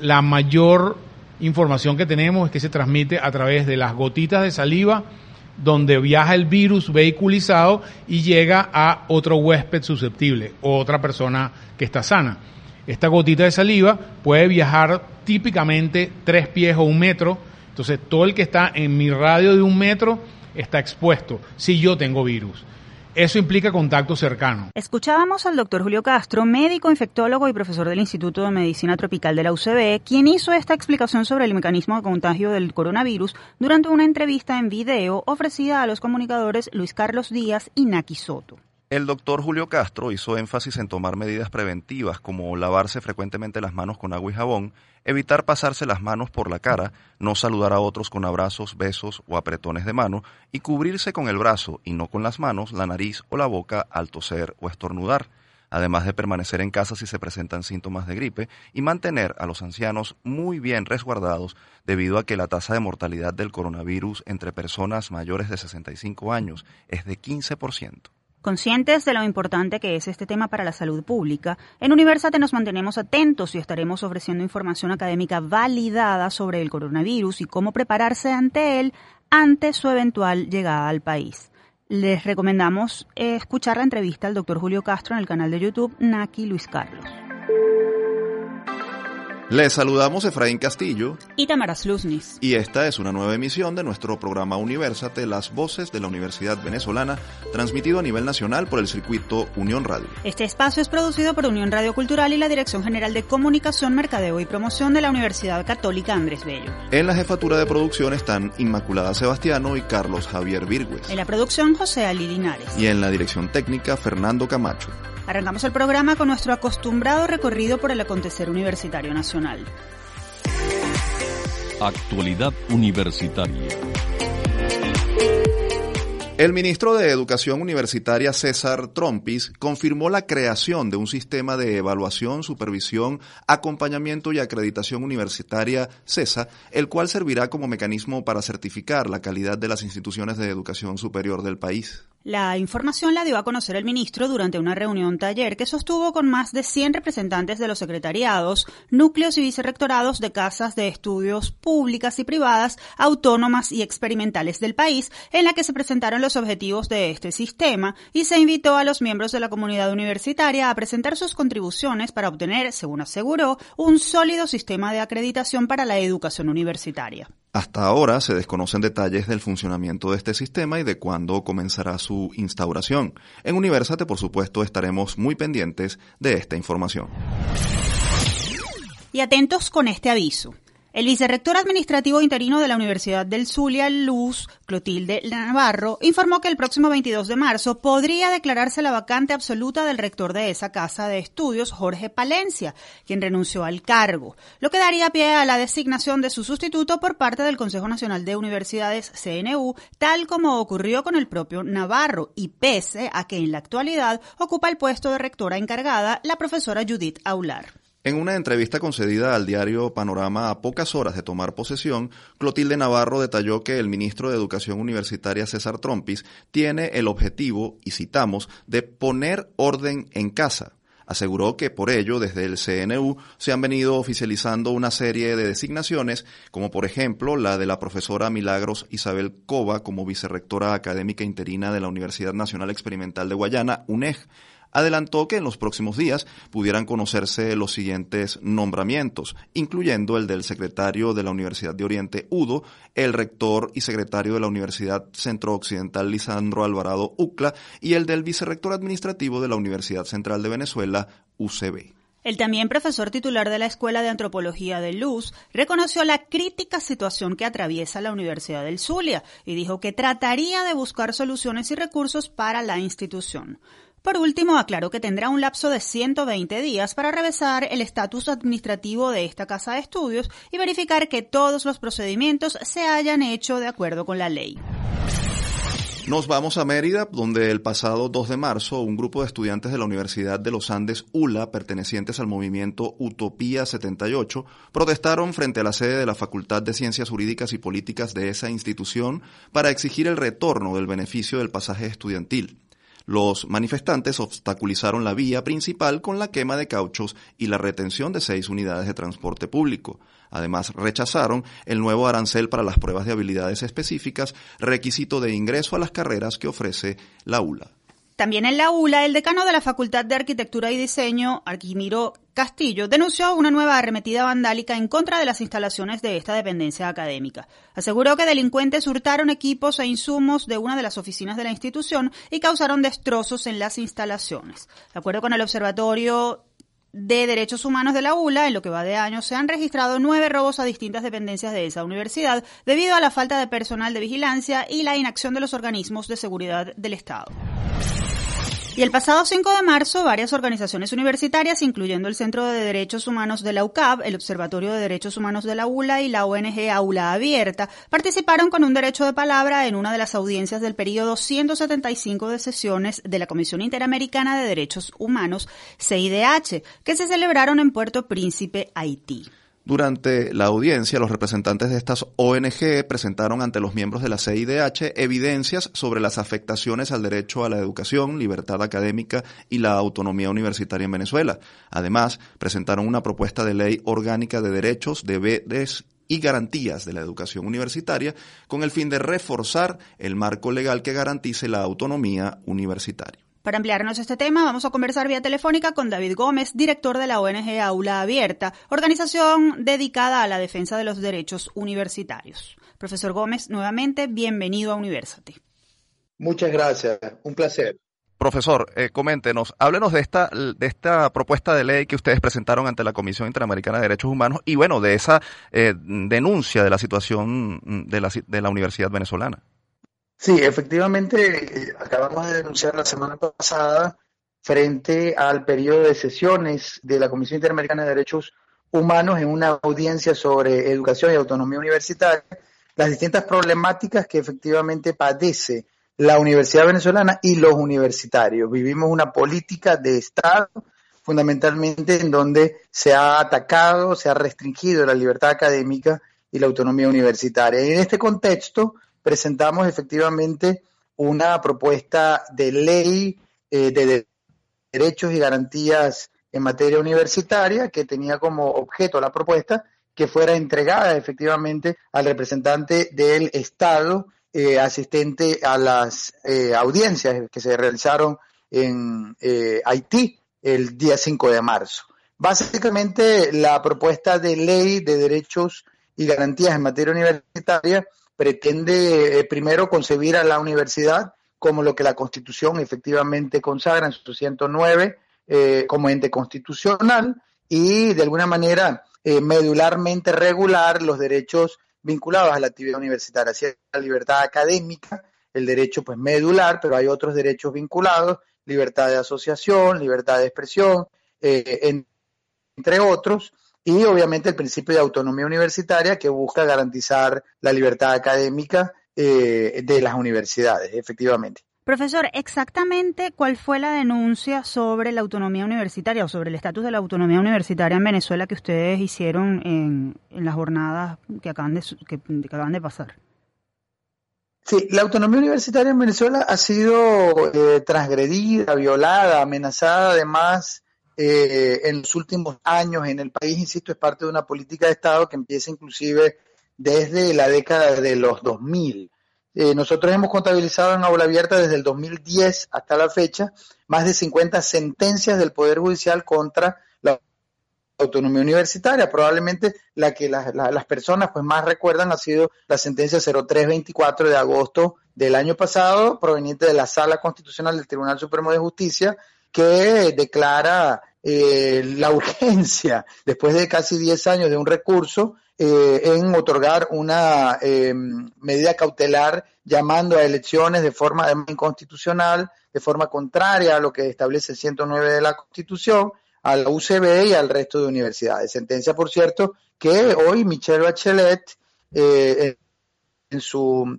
la mayor información que tenemos es que se transmite a través de las gotitas de saliva donde viaja el virus vehiculizado y llega a otro huésped susceptible o otra persona que está sana. Esta gotita de saliva puede viajar típicamente tres pies o un metro, entonces todo el que está en mi radio de un metro está expuesto si yo tengo virus. Eso implica contacto cercano. Escuchábamos al doctor Julio Castro, médico, infectólogo y profesor del Instituto de Medicina Tropical de la UCB, quien hizo esta explicación sobre el mecanismo de contagio del coronavirus durante una entrevista en video ofrecida a los comunicadores Luis Carlos Díaz y Naki Soto. El doctor Julio Castro hizo énfasis en tomar medidas preventivas como lavarse frecuentemente las manos con agua y jabón, evitar pasarse las manos por la cara, no saludar a otros con abrazos, besos o apretones de mano y cubrirse con el brazo y no con las manos, la nariz o la boca al toser o estornudar, además de permanecer en casa si se presentan síntomas de gripe y mantener a los ancianos muy bien resguardados debido a que la tasa de mortalidad del coronavirus entre personas mayores de 65 años es de 15%. Conscientes de lo importante que es este tema para la salud pública, en Universate nos mantenemos atentos y estaremos ofreciendo información académica validada sobre el coronavirus y cómo prepararse ante él ante su eventual llegada al país. Les recomendamos escuchar la entrevista al doctor Julio Castro en el canal de YouTube Naki Luis Carlos. Les saludamos Efraín Castillo y Tamara Sluznis. Y esta es una nueva emisión de nuestro programa Universate, las voces de la Universidad Venezolana, transmitido a nivel nacional por el circuito Unión Radio. Este espacio es producido por Unión Radio Cultural y la Dirección General de Comunicación, Mercadeo y Promoción de la Universidad Católica Andrés Bello. En la jefatura de producción están Inmaculada Sebastiano y Carlos Javier Virgües. En la producción José Ali Linares. Y en la dirección técnica Fernando Camacho. Arrancamos el programa con nuestro acostumbrado recorrido por el acontecer universitario nacional. Actualidad universitaria. El ministro de Educación Universitaria César Trompis confirmó la creación de un sistema de evaluación, supervisión, acompañamiento y acreditación universitaria CESA, el cual servirá como mecanismo para certificar la calidad de las instituciones de educación superior del país. La información la dio a conocer el ministro durante una reunión taller que sostuvo con más de 100 representantes de los secretariados, núcleos y vicerrectorados de casas de estudios públicas y privadas, autónomas y experimentales del país, en la que se presentaron los objetivos de este sistema y se invitó a los miembros de la comunidad universitaria a presentar sus contribuciones para obtener, según aseguró, un sólido sistema de acreditación para la educación universitaria. Hasta ahora se desconocen detalles del funcionamiento de este sistema y de cuándo comenzará su instauración. En Universate, por supuesto, estaremos muy pendientes de esta información. Y atentos con este aviso. El vicerrector administrativo interino de la Universidad del Zulia, Luz Clotilde Navarro, informó que el próximo 22 de marzo podría declararse la vacante absoluta del rector de esa casa de estudios, Jorge Palencia, quien renunció al cargo, lo que daría pie a la designación de su sustituto por parte del Consejo Nacional de Universidades, CNU, tal como ocurrió con el propio Navarro, y pese a que en la actualidad ocupa el puesto de rectora encargada la profesora Judith Aular. En una entrevista concedida al diario Panorama a pocas horas de tomar posesión, Clotilde Navarro detalló que el ministro de Educación Universitaria César Trompis tiene el objetivo, y citamos, de poner orden en casa. Aseguró que por ello, desde el CNU, se han venido oficializando una serie de designaciones, como por ejemplo la de la profesora Milagros Isabel Cova como vicerrectora académica interina de la Universidad Nacional Experimental de Guayana, UNEG, adelantó que en los próximos días pudieran conocerse los siguientes nombramientos, incluyendo el del secretario de la Universidad de Oriente, UDO, el rector y secretario de la Universidad Centro Occidental, Lisandro Alvarado UCLA, y el del vicerrector administrativo de la Universidad Central de Venezuela, UCB. El también profesor titular de la Escuela de Antropología de Luz reconoció la crítica situación que atraviesa la Universidad del Zulia y dijo que trataría de buscar soluciones y recursos para la institución. Por último, aclaró que tendrá un lapso de 120 días para revisar el estatus administrativo de esta casa de estudios y verificar que todos los procedimientos se hayan hecho de acuerdo con la ley. Nos vamos a Mérida, donde el pasado 2 de marzo un grupo de estudiantes de la Universidad de los Andes ULA, pertenecientes al movimiento Utopía 78, protestaron frente a la sede de la Facultad de Ciencias Jurídicas y Políticas de esa institución para exigir el retorno del beneficio del pasaje estudiantil. Los manifestantes obstaculizaron la vía principal con la quema de cauchos y la retención de seis unidades de transporte público. Además, rechazaron el nuevo arancel para las pruebas de habilidades específicas, requisito de ingreso a las carreras que ofrece la ULA. También en la ULA, el decano de la Facultad de Arquitectura y Diseño, Arquimiro Castillo, denunció una nueva arremetida vandálica en contra de las instalaciones de esta dependencia académica. Aseguró que delincuentes hurtaron equipos e insumos de una de las oficinas de la institución y causaron destrozos en las instalaciones. De acuerdo con el Observatorio de Derechos Humanos de la ULA, en lo que va de año, se han registrado nueve robos a distintas dependencias de esa universidad debido a la falta de personal de vigilancia y la inacción de los organismos de seguridad del Estado. Y el pasado 5 de marzo, varias organizaciones universitarias, incluyendo el Centro de Derechos Humanos de la UCAB, el Observatorio de Derechos Humanos de la ULA y la ONG Aula Abierta, participaron con un derecho de palabra en una de las audiencias del periodo 175 de sesiones de la Comisión Interamericana de Derechos Humanos, CIDH, que se celebraron en Puerto Príncipe, Haití. Durante la audiencia, los representantes de estas ONG presentaron ante los miembros de la CIDH evidencias sobre las afectaciones al derecho a la educación, libertad académica y la autonomía universitaria en Venezuela. Además, presentaron una propuesta de ley orgánica de derechos, deberes y garantías de la educación universitaria con el fin de reforzar el marco legal que garantice la autonomía universitaria. Para ampliarnos este tema, vamos a conversar vía telefónica con David Gómez, director de la ONG Aula Abierta, organización dedicada a la defensa de los derechos universitarios. Profesor Gómez, nuevamente, bienvenido a University. Muchas gracias, un placer. Profesor, eh, coméntenos, háblenos de esta, de esta propuesta de ley que ustedes presentaron ante la Comisión Interamericana de Derechos Humanos y bueno, de esa eh, denuncia de la situación de la, de la Universidad Venezolana. Sí, efectivamente, acabamos de denunciar la semana pasada frente al periodo de sesiones de la Comisión Interamericana de Derechos Humanos en una audiencia sobre educación y autonomía universitaria, las distintas problemáticas que efectivamente padece la Universidad Venezolana y los universitarios. Vivimos una política de Estado fundamentalmente en donde se ha atacado, se ha restringido la libertad académica y la autonomía universitaria. Y en este contexto, presentamos efectivamente una propuesta de ley eh, de derechos y garantías en materia universitaria que tenía como objeto la propuesta que fuera entregada efectivamente al representante del Estado eh, asistente a las eh, audiencias que se realizaron en Haití el día 5 de marzo. Básicamente la propuesta de ley de derechos y garantías en materia universitaria pretende eh, primero concebir a la universidad como lo que la Constitución efectivamente consagra en su 109 eh, como ente constitucional y de alguna manera eh, medularmente regular los derechos vinculados a la actividad universitaria, así la libertad académica, el derecho pues medular, pero hay otros derechos vinculados, libertad de asociación, libertad de expresión, entre otros, y obviamente el principio de autonomía universitaria que busca garantizar la libertad académica eh, de las universidades, efectivamente. Profesor, exactamente cuál fue la denuncia sobre la autonomía universitaria o sobre el estatus de la autonomía universitaria en Venezuela que ustedes hicieron en, las jornadas que acaban de, que, acaban de pasar. Sí, la autonomía universitaria en Venezuela ha sido eh, transgredida, violada, amenazada además eh, en los últimos años en el país, insisto, es parte de una política de Estado que empieza inclusive desde la década de los 2000. Eh, nosotros hemos contabilizado en aula abierta desde el 2010 hasta la fecha más de 50 sentencias del Poder Judicial contra la autonomía universitaria. Probablemente la que las personas pues más recuerdan ha sido la sentencia 0324 de agosto del año pasado, proveniente de la Sala Constitucional del Tribunal Supremo de Justicia, que declara eh, la urgencia, después de casi 10 años de un recurso, eh, en otorgar una eh, medida cautelar llamando a elecciones de forma inconstitucional, de forma contraria a lo que establece el 109 de la Constitución, a la UCB y al resto de universidades. Sentencia, por cierto, que hoy Michelle Bachelet, en su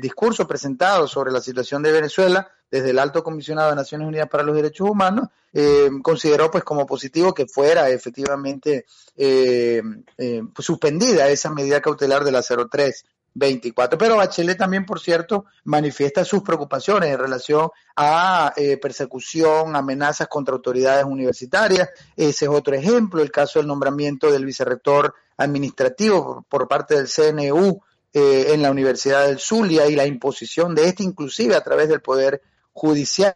discurso presentado sobre la situación de Venezuela, desde el Alto Comisionado de Naciones Unidas para los Derechos Humanos, eh, consideró pues como positivo que fuera efectivamente eh, eh, pues, suspendida esa medida cautelar de la 03 24. Pero Bachelet también, por cierto, manifiesta sus preocupaciones en relación a eh, persecución, amenazas contra autoridades universitarias. Ese es otro ejemplo, el caso del nombramiento del vicerrector administrativo por, parte del CNU eh, en la Universidad del Zulia y la imposición de este, inclusive a través del Poder Judicial,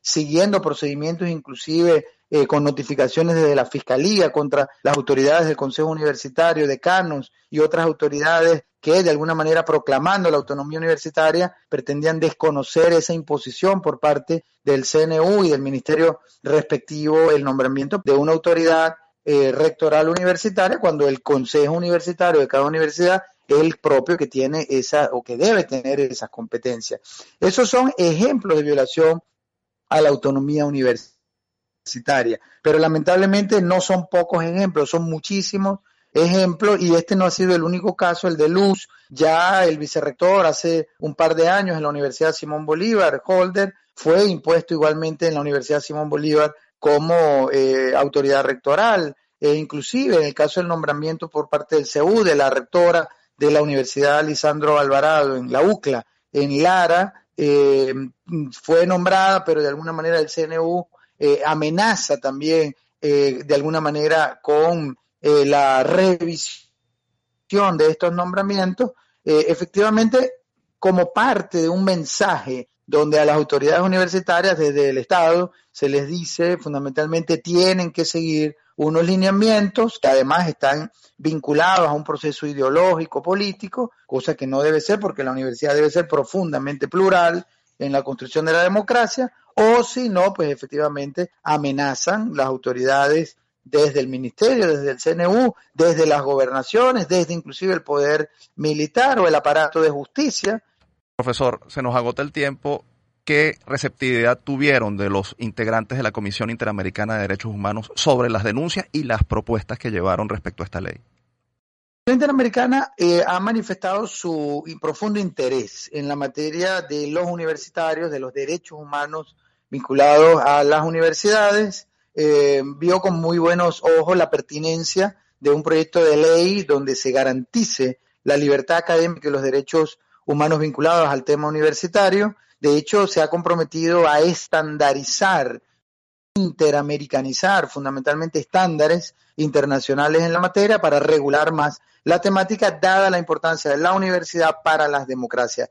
siguiendo procedimientos inclusive eh, con notificaciones desde la Fiscalía contra las autoridades del Consejo Universitario, decanos y otras autoridades que de alguna manera proclamando la autonomía universitaria pretendían desconocer esa imposición por parte del CNU y del ministerio respectivo el nombramiento de una autoridad eh, rectoral universitaria cuando el consejo universitario de cada universidad el propio que tiene esa o que debe tener esas competencias. Esos son ejemplos de violación a la autonomía universitaria pero lamentablemente no son pocos ejemplos, son muchísimos ejemplos y este no ha sido el único caso, el de Luz. Ya el vicerrector hace un par de años en la Universidad Simón Bolívar, Holder, fue impuesto igualmente en la Universidad Simón Bolívar como eh, autoridad rectoral e inclusive en el caso del nombramiento por parte del CEU de la rectora de la Universidad Lisandro Alvarado en la UCLA, en Lara, eh, fue nombrada, pero de alguna manera el CNU eh, amenaza también eh, de alguna manera con eh, la revisión de estos nombramientos, efectivamente como parte de un mensaje donde a las autoridades universitarias desde el Estado se les dice fundamentalmente tienen que seguir unos lineamientos que además están vinculados a un proceso ideológico, político, cosa que no debe ser porque la universidad debe ser profundamente plural en la construcción de la democracia, o si no, pues efectivamente amenazan las autoridades desde el ministerio, desde el CNU, desde las gobernaciones, desde inclusive el poder militar o el aparato de justicia. Profesor, se nos agota el tiempo. ¿Qué receptividad tuvieron de los integrantes de la Comisión Interamericana de Derechos Humanos sobre las denuncias y las propuestas que llevaron respecto a esta ley? La Interamericana eh, ha manifestado su profundo interés en la materia de los universitarios, de los derechos humanos vinculados a las universidades, eh, vio con muy buenos ojos la pertinencia de un proyecto de ley donde se garantice la libertad académica y los derechos humanos vinculados al tema universitario. De hecho, se ha comprometido a estandarizar, interamericanizar fundamentalmente estándares internacionales en la materia para regular más la temática, dada la importancia de la universidad para las democracias.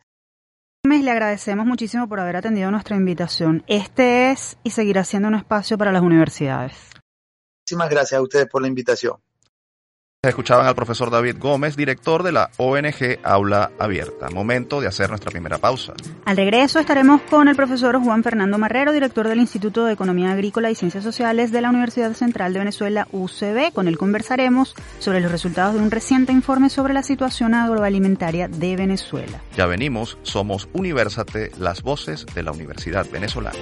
Le agradecemos muchísimo por haber atendido nuestra invitación. Este es y seguirá siendo un espacio para las universidades. Muchísimas gracias a ustedes por la invitación. Escuchaban al profesor David Gómez, director de la ONG Aula Abierta. Momento de hacer nuestra primera pausa. Al regreso estaremos con el profesor Juan Fernando Marrero, director del Instituto de Economía Agrícola y Ciencias Sociales de la Universidad Central de Venezuela, UCB. Con él conversaremos sobre los resultados de un reciente informe sobre la situación agroalimentaria de Venezuela. Ya venimos, somos Universate, las voces de la Universidad Venezolana.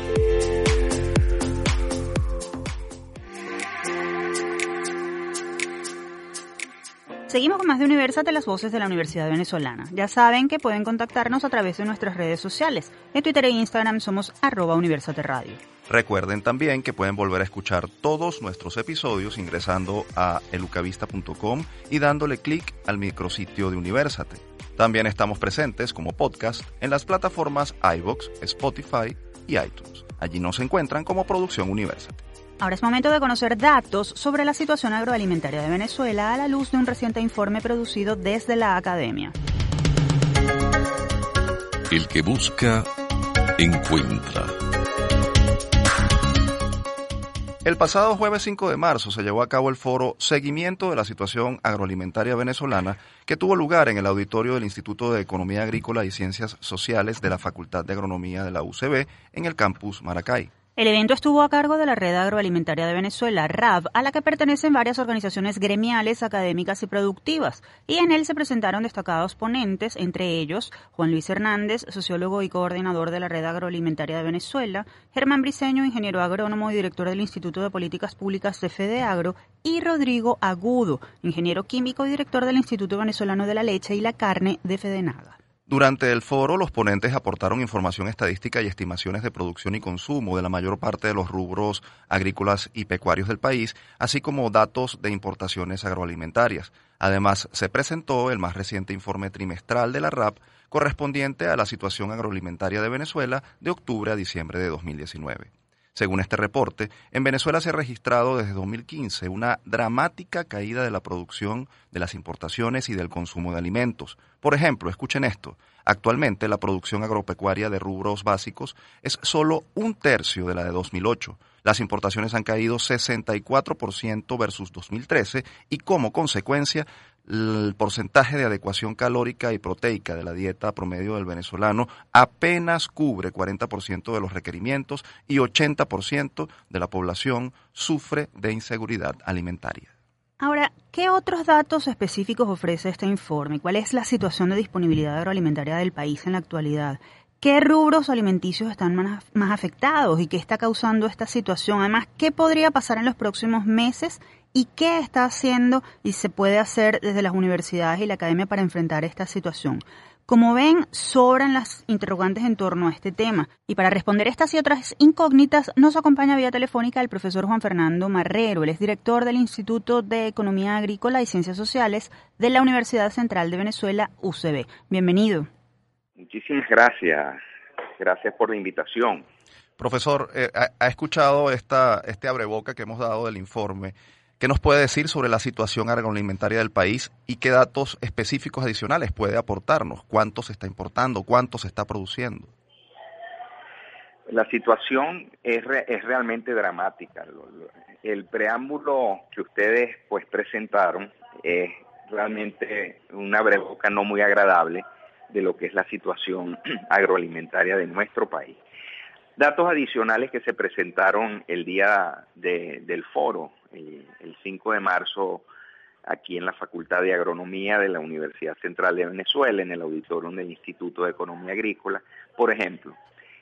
Seguimos con más de Universate, las voces de la Universidad Venezolana. Ya saben que pueden contactarnos a través de nuestras redes sociales. En Twitter e Instagram somos arroba Universate Radio. Recuerden también que pueden volver a escuchar todos nuestros episodios ingresando a elucavista.com y dándole clic al micrositio de Universate. También estamos presentes como podcast en las plataformas iVoox, Spotify y iTunes. Allí nos encuentran como Producción Universate. Ahora es momento de conocer datos sobre la situación agroalimentaria de Venezuela a la luz de un reciente informe producido desde la academia. El que busca, encuentra. El pasado jueves 5 de marzo se llevó a cabo el foro Seguimiento de la situación agroalimentaria venezolana que tuvo lugar en el auditorio del Instituto de Economía Agrícola y Ciencias Sociales de la Facultad de Agronomía de la UCB en el campus Maracay. El evento estuvo a cargo de la Red Agroalimentaria de Venezuela, RAV, a la que pertenecen varias organizaciones gremiales, académicas y productivas, y en él se presentaron destacados ponentes, entre ellos Juan Luis Hernández, sociólogo y coordinador de la Red Agroalimentaria de Venezuela, Germán Briceño, ingeniero agrónomo y director del Instituto de Políticas Públicas de Fede Agro, y Rodrigo Agudo, ingeniero químico y director del Instituto Venezolano de la Leche y la Carne de Fedenaga. Durante el foro, los ponentes aportaron información estadística y estimaciones de producción y consumo de la mayor parte de los rubros agrícolas y pecuarios del país, así como datos de importaciones agroalimentarias. Además, se presentó el más reciente informe trimestral de la RAP correspondiente a la situación agroalimentaria de Venezuela de octubre a diciembre de 2019. Según este reporte, en Venezuela se ha registrado desde 2015 una dramática caída de la producción, de las importaciones y del consumo de alimentos. Por ejemplo, escuchen esto, actualmente la producción agropecuaria de rubros básicos es solo un tercio de la de 2008. Las importaciones han caído 64% versus 2013 y como consecuencia el porcentaje de adecuación calórica y proteica de la dieta promedio del venezolano apenas cubre 40% de los requerimientos y 80% de la población sufre de inseguridad alimentaria. Ahora, ¿qué otros datos específicos ofrece este informe? ¿Cuál es la situación de disponibilidad agroalimentaria del país en la actualidad? ¿Qué rubros alimenticios están más, más afectados y qué está causando esta situación? Además, ¿qué podría pasar en los próximos meses y qué está haciendo y se puede hacer desde las universidades y la academia para enfrentar esta situación? Como ven, sobran las interrogantes en torno a este tema. Y para responder estas y otras incógnitas, nos acompaña vía telefónica el profesor Juan Fernando Marrero. Él es director del Instituto de Economía Agrícola y Ciencias Sociales de la Universidad Central de Venezuela, UCB. Bienvenido. Muchísimas gracias. Gracias por la invitación. Profesor, eh, ha, escuchado esta, este abreboca que hemos dado del informe. ¿Qué nos puede decir sobre la situación agroalimentaria del país y qué datos específicos adicionales puede aportarnos? ¿Cuánto se está importando? ¿Cuánto se está produciendo? La situación es, es realmente dramática. El preámbulo que ustedes pues presentaron es realmente una breboca no muy agradable de lo que es la situación agroalimentaria de nuestro país. Datos adicionales que se presentaron el día del foro, el, 5 de marzo, aquí en la Facultad de Agronomía de la Universidad Central de Venezuela, en el auditorium del Instituto de Economía Agrícola. Por ejemplo,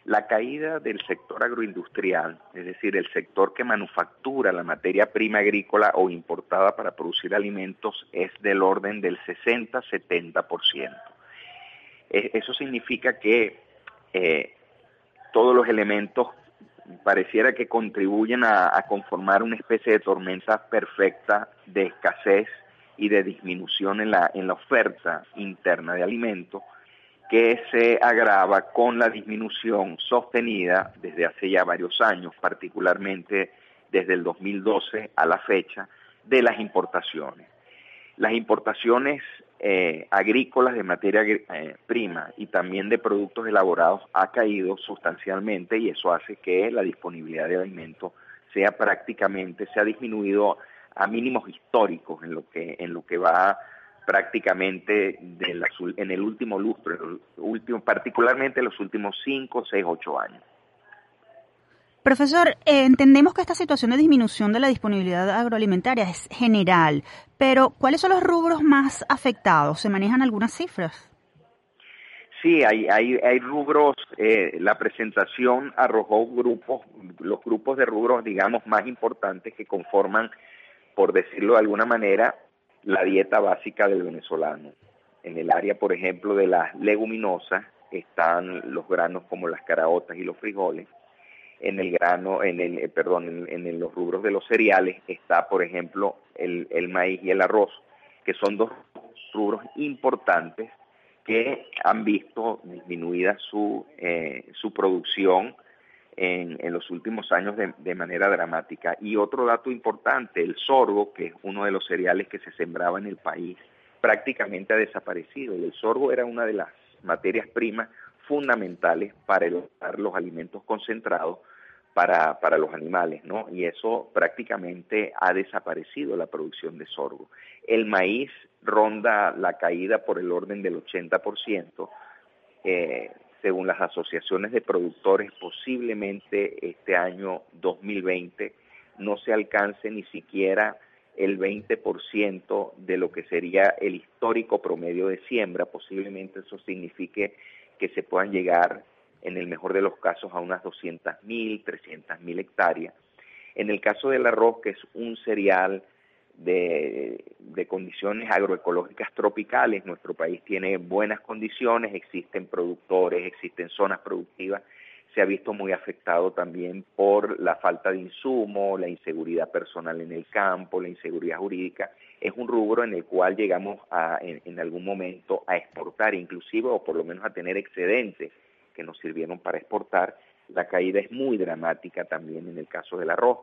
la caída del sector agroindustrial, es decir, el sector que manufactura la materia prima agrícola o importada para producir alimentos, es del orden del 60-70%. Eso significa que eh, todos los elementos pareciera que contribuyen a, conformar una especie de tormenta perfecta de escasez y de disminución en la, en la oferta interna de alimentos que se agrava con la disminución sostenida desde hace ya varios años, particularmente desde el 2012 a la fecha, de las importaciones. Las importaciones eh, agrícolas de materia eh, prima y también de productos elaborados ha caído sustancialmente y eso hace que la disponibilidad de alimentos sea prácticamente, se ha disminuido a mínimos históricos en lo que, en lo que va prácticamente de en el último lustro, en último, particularmente en los últimos 5, 6, 8 años. Profesor, eh, entendemos que esta situación de disminución de la disponibilidad agroalimentaria es general, pero ¿cuáles son los rubros más afectados? ¿Se manejan algunas cifras? Sí, hay, hay, hay rubros, eh, la presentación arrojó grupos, los grupos de rubros, digamos, más importantes que conforman, por decirlo de alguna manera, la dieta básica del venezolano. En el área, por ejemplo, de las leguminosas están los granos como las caraotas y los frijoles, en el grano, en el, eh, perdón, en, los rubros de los cereales está, por ejemplo, el, maíz y el arroz, que son dos rubros importantes que han visto disminuida su, eh, su producción en, en, los últimos años de, manera dramática. Y otro dato importante, el sorgo, que es uno de los cereales que se sembraba en el país, prácticamente ha desaparecido. El sorgo era una de las materias primas fundamentales para elaborar los alimentos concentrados para, para los animales, ¿no? Y eso prácticamente ha desaparecido la producción de sorgo. El maíz ronda la caída por el orden del 80%. Eh, según las asociaciones de productores, posiblemente este año 2020 no se alcance ni siquiera el 20% de lo que sería el histórico promedio de siembra. Posiblemente eso signifique que se puedan llegar en el mejor de los casos a unas 200.000, 300.000 hectáreas. En el caso del arroz, que es un cereal de, condiciones agroecológicas tropicales. Nuestro país tiene buenas condiciones, existen productores, existen zonas productivas. Se ha visto muy afectado también por la falta de insumo, la inseguridad personal en el campo, la inseguridad jurídica. Es un rubro en el cual llegamos a, en, algún momento a exportar, inclusive, o por lo menos a tener excedentes que nos sirvieron para exportar. La caída es muy dramática también en el caso del arroz.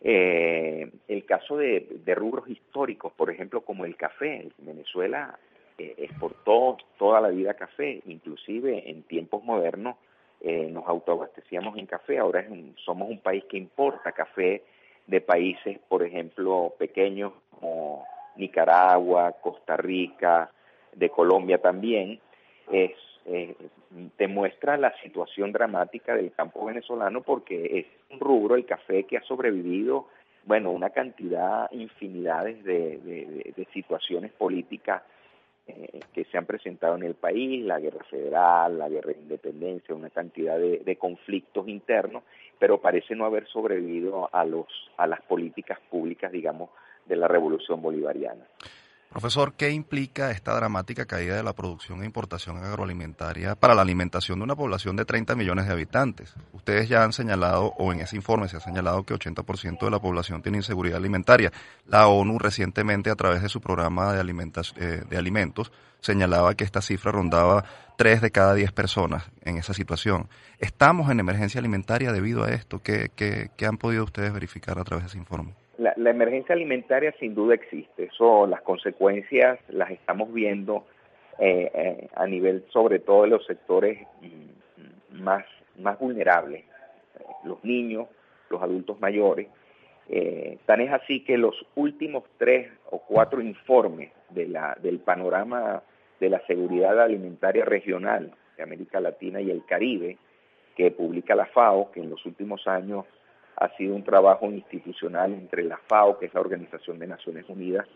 Eh, el caso de, rubros históricos, por ejemplo, como el café. Venezuela eh, exportó toda la vida café, inclusive en tiempos modernos eh, nos autoabastecíamos en café. Ahora somos un país que importa café de países, por ejemplo, pequeños como Nicaragua, Costa Rica, de Colombia también. Es eh, demuestra la situación dramática del campo venezolano porque es un rubro, el café, que ha sobrevivido, bueno, una cantidad, infinidades de, situaciones políticas eh, que se han presentado en el país, la guerra federal, la guerra de independencia, una cantidad de, conflictos internos, pero parece no haber sobrevivido a, los, a las políticas públicas, digamos, de la revolución bolivariana. Profesor, ¿qué implica esta dramática caída de la producción e importación agroalimentaria para la alimentación de una población de 30 millones de habitantes? Ustedes ya han señalado, o en ese informe se ha señalado que 80% de la población tiene inseguridad alimentaria. La ONU recientemente, a través de su programa de, eh, de alimentos, señalaba que esta cifra rondaba 3 de cada 10 personas en esa situación. ¿Estamos en emergencia alimentaria debido a esto? ¿Qué, qué han podido ustedes verificar a través de ese informe? La, emergencia alimentaria sin duda existe, eso las consecuencias las estamos viendo eh, eh, a nivel sobre todo de los sectores mm, más, más vulnerables, eh, los niños, los adultos mayores. tan es así que los últimos tres o cuatro informes de la, del panorama de la seguridad alimentaria regional de América Latina y el Caribe, que publica la FAO, que en los últimos años ha sido un trabajo institucional entre la FAO, que es la Organización de Naciones Unidas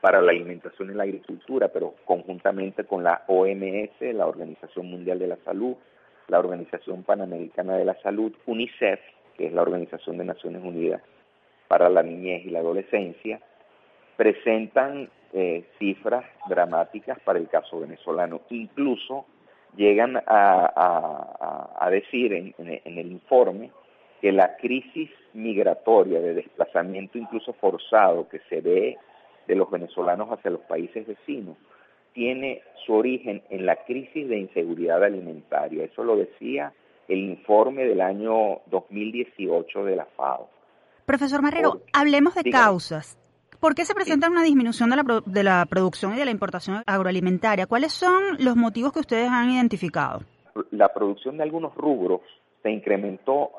para la Alimentación y la Agricultura, pero conjuntamente con la OMS, la Organización Mundial de la Salud, la Organización Panamericana de la Salud, UNICEF, que es la Organización de Naciones Unidas para la Niñez y la Adolescencia, presentan eh, cifras dramáticas para el caso venezolano. Incluso llegan a, decir en el informe que la crisis migratoria de desplazamiento incluso forzado que se ve de los venezolanos hacia los países vecinos tiene su origen en la crisis de inseguridad alimentaria. Eso lo decía el informe del año 2018 de la FAO. Profesor Marrero, hablemos de causas. ¿Por qué se presenta una disminución de la, de la producción y de la importación agroalimentaria? ¿Cuáles son los motivos que ustedes han identificado? La producción de algunos rubros se incrementó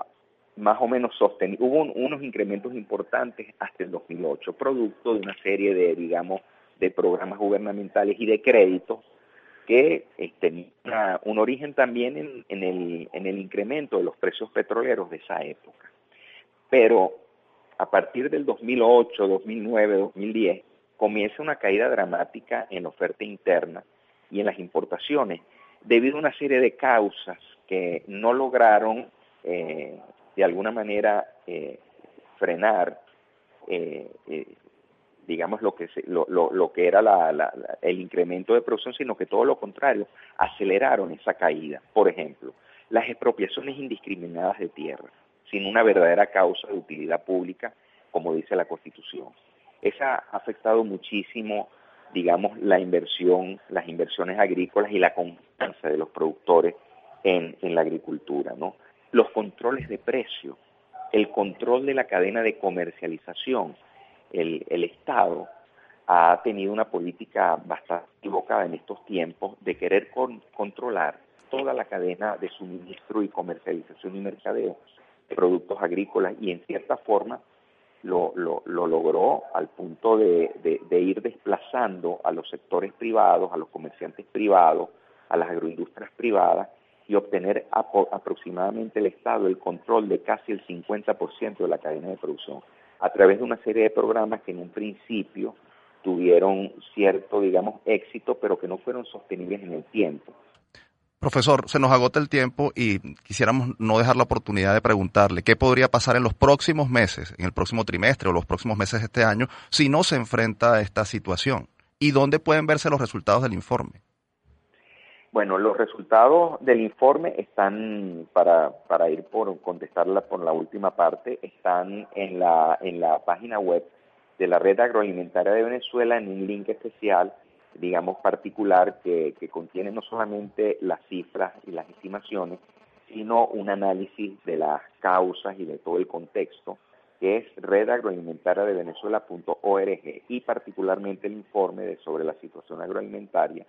más o menos sostenido. Hubo unos incrementos importantes hasta el 2008, producto de una serie de, digamos, de programas gubernamentales y de créditos que eh, tenían un origen también en, en, el, en el incremento de los precios petroleros de esa época. Pero a partir del 2008, 2009, 2010, comienza una caída dramática en la oferta interna y en las importaciones, debido a una serie de causas que no lograron eh, de alguna manera eh, frenar, eh, eh, digamos, lo que, lo, lo, que era la, el incremento de producción, sino que todo lo contrario, aceleraron esa caída. Por ejemplo, las expropiaciones indiscriminadas de tierra, sin una verdadera causa de utilidad pública, como dice la Constitución. Esa ha afectado muchísimo, digamos, la inversión, las inversiones agrícolas y la confianza de los productores en, en la agricultura, ¿no? Los controles de precio, el control de la cadena de comercialización. El, Estado ha tenido una política bastante equivocada en estos tiempos de querer controlar toda la cadena de suministro y comercialización y mercadeo de productos agrícolas y en cierta forma lo, logró al punto de, ir desplazando a los sectores privados, a los comerciantes privados, a las agroindustrias privadas y obtener aproximadamente el Estado el control de casi el 50% de la cadena de producción a través de una serie de programas que en un principio tuvieron cierto, digamos, éxito, pero que no fueron sostenibles en el tiempo. Profesor, se nos agota el tiempo y quisiéramos no dejar la oportunidad de preguntarle qué podría pasar en los próximos meses, en el próximo trimestre o los próximos meses de este año, si no se enfrenta a esta situación y dónde pueden verse los resultados del informe. Bueno, los resultados del informe están, para, para ir por contestarla por la última parte, están en la, en la página web de la Red Agroalimentaria de Venezuela en un link especial digamos, particular que, contiene no solamente las cifras y las estimaciones, sino un análisis de las causas y de todo el contexto, que es redagroalimentaria de y particularmente el informe sobre la situación agroalimentaria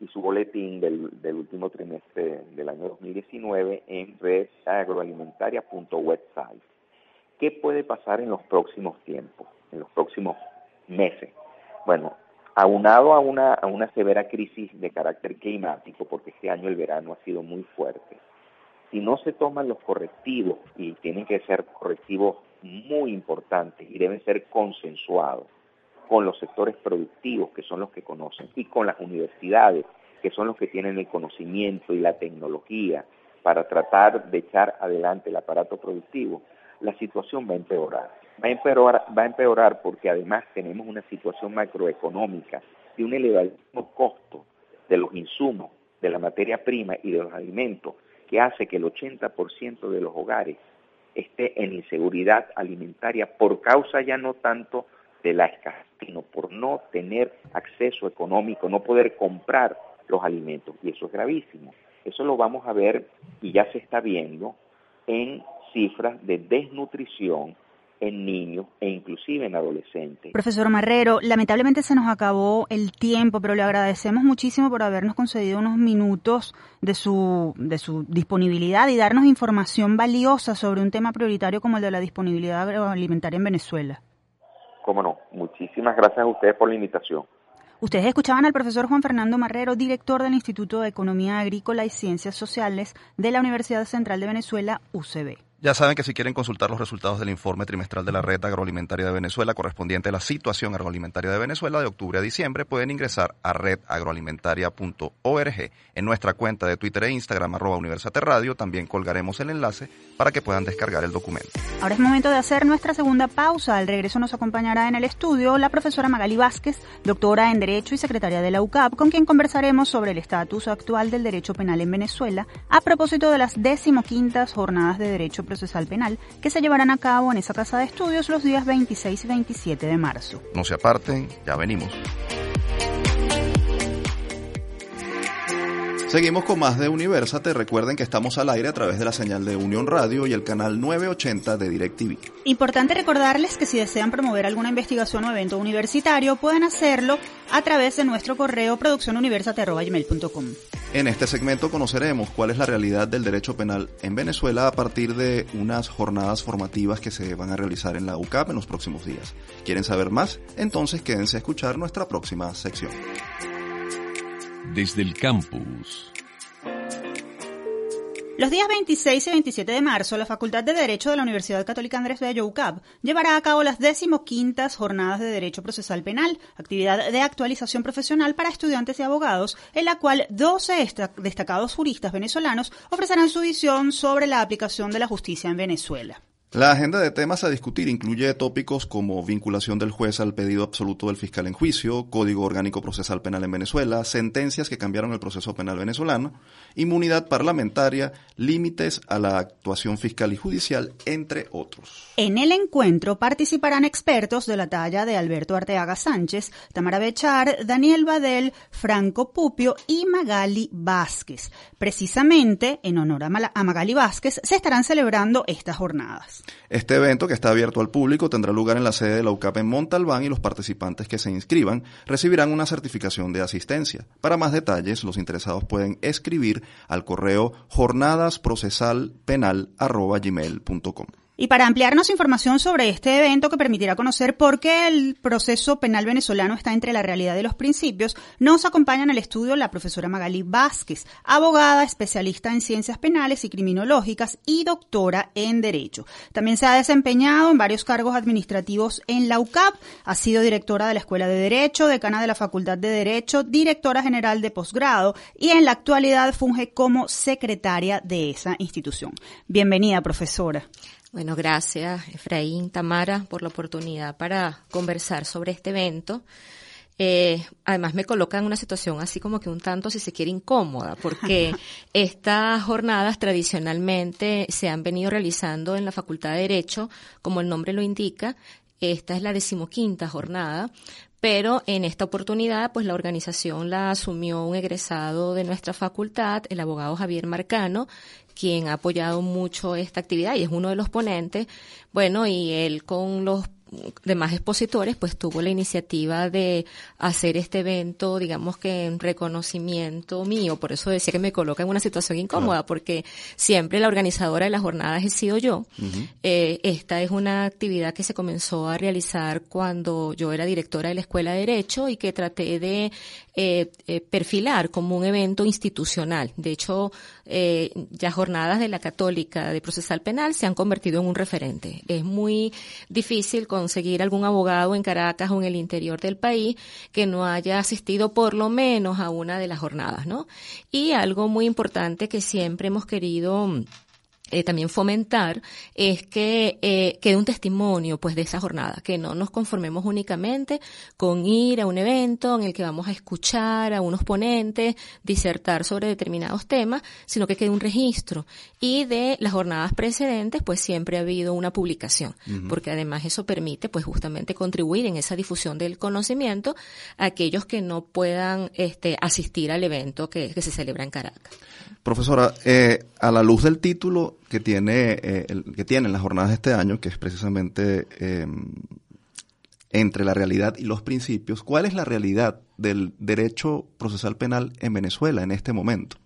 y su boletín del, último trimestre del año 2019 en redagroalimentaria.website. ¿Qué puede pasar en los próximos tiempos, en los próximos meses? Bueno, aunado a una, a una severa crisis de carácter climático, porque este año el verano ha sido muy fuerte, si no se toman los correctivos, y tienen que ser correctivos muy importantes y deben ser consensuados con los sectores productivos, que son los que conocen, y con las universidades, que son los que tienen el conocimiento y la tecnología para tratar de echar adelante el aparato productivo, la situación va a empeorar. Va a empeorar, va a empeorar porque además tenemos una situación macroeconómica de un elevadísimo costo de los insumos, de la materia prima y de los alimentos, que hace que el 80% de los hogares esté en inseguridad alimentaria por causa ya no tanto de la escasez, por no tener acceso económico, no poder comprar los alimentos. Y eso es gravísimo. Eso lo vamos a ver y ya se está viendo en cifras de desnutrición en niños e inclusive en adolescentes. Profesor Marrero, lamentablemente se nos acabó el tiempo, pero le agradecemos muchísimo por habernos concedido unos minutos de su, de su disponibilidad y darnos información valiosa sobre un tema prioritario como el de la disponibilidad agroalimentaria en Venezuela. Cómo no, muchísimas gracias a ustedes por la invitación. Ustedes escuchaban al profesor Juan Fernando Marrero, director del Instituto de Economía Agrícola y Ciencias Sociales de la Universidad Central de Venezuela, UCB. Ya saben que si quieren consultar los resultados del informe trimestral de la Red Agroalimentaria de Venezuela correspondiente a la situación agroalimentaria de Venezuela de octubre a diciembre, pueden ingresar a redagroalimentaria.org. En nuestra cuenta de Twitter e Instagram, arroba Radio, también colgaremos el enlace para que puedan descargar el documento. Ahora es momento de hacer nuestra segunda pausa. Al regreso nos acompañará en el estudio la profesora Magali Vázquez, doctora en Derecho y secretaria de la UCAP, con quien conversaremos sobre el estatus actual del derecho penal en Venezuela a propósito de las decimoquintas jornadas de derecho procesal penal que se llevarán a cabo en esa casa de estudios los días 26 y 27 de marzo. No se aparten, ya venimos. Seguimos con más de Universate. Recuerden que estamos al aire a través de la señal de Unión Radio y el canal 980 de DirecTV. Importante recordarles que si desean promover alguna investigación o evento universitario, pueden hacerlo a través de nuestro correo produccionuniversate.com. En este segmento conoceremos cuál es la realidad del derecho penal en Venezuela a partir de unas jornadas formativas que se van a realizar en la UCAP en los próximos días. ¿Quieren saber más? Entonces quédense a escuchar nuestra próxima sección desde el campus. Los días 26 y 27 de marzo, la Facultad de Derecho de la Universidad Católica Andrés Bello llevará a cabo las decimoquintas jornadas de Derecho Procesal Penal, actividad de actualización profesional para estudiantes y abogados, en la cual 12 destacados juristas venezolanos ofrecerán su visión sobre la aplicación de la justicia en Venezuela. La agenda de temas a discutir incluye tópicos como vinculación del juez al pedido absoluto del fiscal en juicio, Código Orgánico Procesal Penal en Venezuela, sentencias que cambiaron el proceso penal venezolano, inmunidad parlamentaria, límites a la actuación fiscal y judicial, entre otros. En el encuentro participarán expertos de la talla de Alberto Arteaga Sánchez, Tamara Bechar, Daniel Badel, Franco Pupio y Magali Vázquez. Precisamente en honor a Magali Vázquez se estarán celebrando estas jornadas. Este evento, que está abierto al público, tendrá lugar en la sede de la UCAP en Montalbán y los participantes que se inscriban recibirán una certificación de asistencia. Para más detalles, los interesados pueden escribir al correo jornadasprocesalpenal.gmail.com. Y para ampliarnos información sobre este evento que permitirá conocer por qué el proceso penal venezolano está entre la realidad y los principios, nos acompaña en el estudio la profesora Magali Vázquez, abogada, especialista en ciencias penales y criminológicas y doctora en Derecho. También se ha desempeñado en varios cargos administrativos en la UCAP, ha sido directora de la Escuela de Derecho, decana de la Facultad de Derecho, directora general de posgrado y en la actualidad funge como secretaria de esa institución. Bienvenida, profesora. Bueno, gracias Efraín, Tamara, por la oportunidad para conversar sobre este evento. Eh, además me coloca en una situación así como que un tanto, si se quiere, incómoda, porque estas jornadas tradicionalmente se han venido realizando en la Facultad de Derecho, como el nombre lo indica. Esta es la decimoquinta jornada, pero en esta oportunidad, pues la organización la asumió un egresado de nuestra facultad, el abogado Javier Marcano, quien ha apoyado mucho esta actividad y es uno de los ponentes. Bueno, y él con los demás expositores, pues tuvo la iniciativa de hacer este evento, digamos que en reconocimiento mío. Por eso decía que me coloca en una situación incómoda, porque siempre la organizadora de las jornadas he sido yo. eh, esta es una actividad que se comenzó a realizar cuando yo era directora de la Escuela de Derecho y que traté de eh, eh, perfilar como un evento institucional. De hecho, eh, ya jornadas de la Católica de Procesal Penal se han convertido en un referente. Es muy difícil conseguir algún abogado en Caracas o en el interior del país que no haya asistido por lo menos a una de las jornadas, ¿no? Y algo muy importante que siempre hemos querido eh, también fomentar es que eh, quede un testimonio pues de esa jornada, que no nos conformemos únicamente con ir a un evento en el que vamos a escuchar a unos ponentes disertar sobre determinados temas, sino que quede un registro y de las jornadas precedentes pues siempre ha habido una publicación, porque además eso permite pues justamente contribuir en esa difusión del conocimiento a aquellos que no puedan este asistir al evento que, que se celebra en Caracas. Profesora, eh, a la luz del título que tiene eh, el, que tienen las jornadas de este año, que es precisamente eh, entre la realidad y los principios, ¿cuál es la realidad del derecho procesal penal en Venezuela en este momento?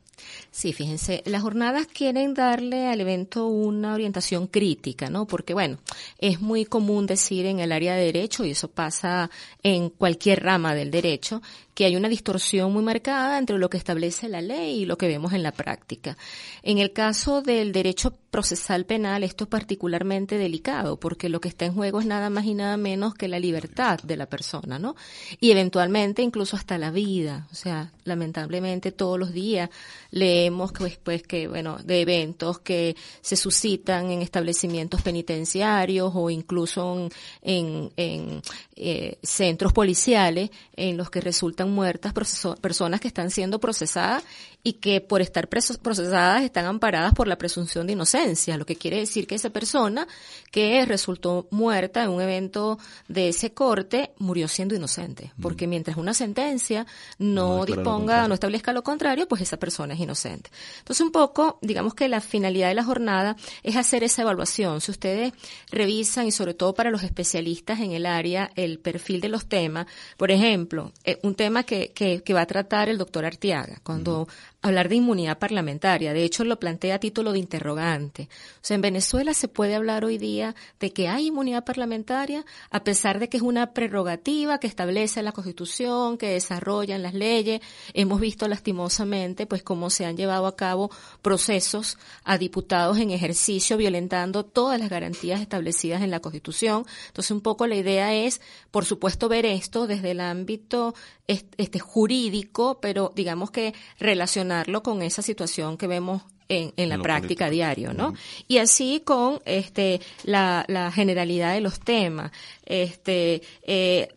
Sí, fíjense, las jornadas quieren darle al evento una orientación crítica, ¿no? Porque, bueno, es muy común decir en el área de derecho, y eso pasa en cualquier rama del derecho, que hay una distorsión muy marcada entre lo que establece la ley y lo que vemos en la práctica. En el caso del derecho procesal penal, esto es particularmente delicado, porque lo que está en juego es nada más y nada menos que la libertad de la persona, ¿no? Y eventualmente incluso hasta la vida. O sea, lamentablemente todos los días leemos que, pues, que, bueno, de eventos que se suscitan en establecimientos penitenciarios o incluso en, en, en eh, centros policiales en los que muertas personas que están siendo procesadas y que por estar procesadas están amparadas por la presunción de inocencia, lo que quiere decir que esa persona que resultó muerta en un evento de ese corte murió siendo inocente, porque mientras una sentencia no, no disponga, no establezca lo contrario, pues esa persona es inocente. Entonces un poco, digamos que la finalidad de la jornada es hacer esa evaluación. Si ustedes revisan y sobre todo para los especialistas en el área, el perfil de los temas, por ejemplo, eh, un tema que, que, que va a tratar el doctor Artiaga, cuando hablar de inmunidad parlamentaria. De hecho, lo plantea a título de interrogante. O sea, en Venezuela se puede hablar hoy día de que hay inmunidad parlamentaria, a pesar de que es una prerrogativa que establece la Constitución, que desarrollan las leyes. Hemos visto lastimosamente, pues, cómo se han llevado a cabo procesos a diputados en ejercicio violentando todas las garantías establecidas en la Constitución. Entonces, un poco la idea es, por supuesto, ver esto desde el ámbito este jurídico, pero digamos que relacionarlo con esa situación que vemos en, en la práctica diario, ¿no? Y así con este la, la generalidad de los temas, este eh,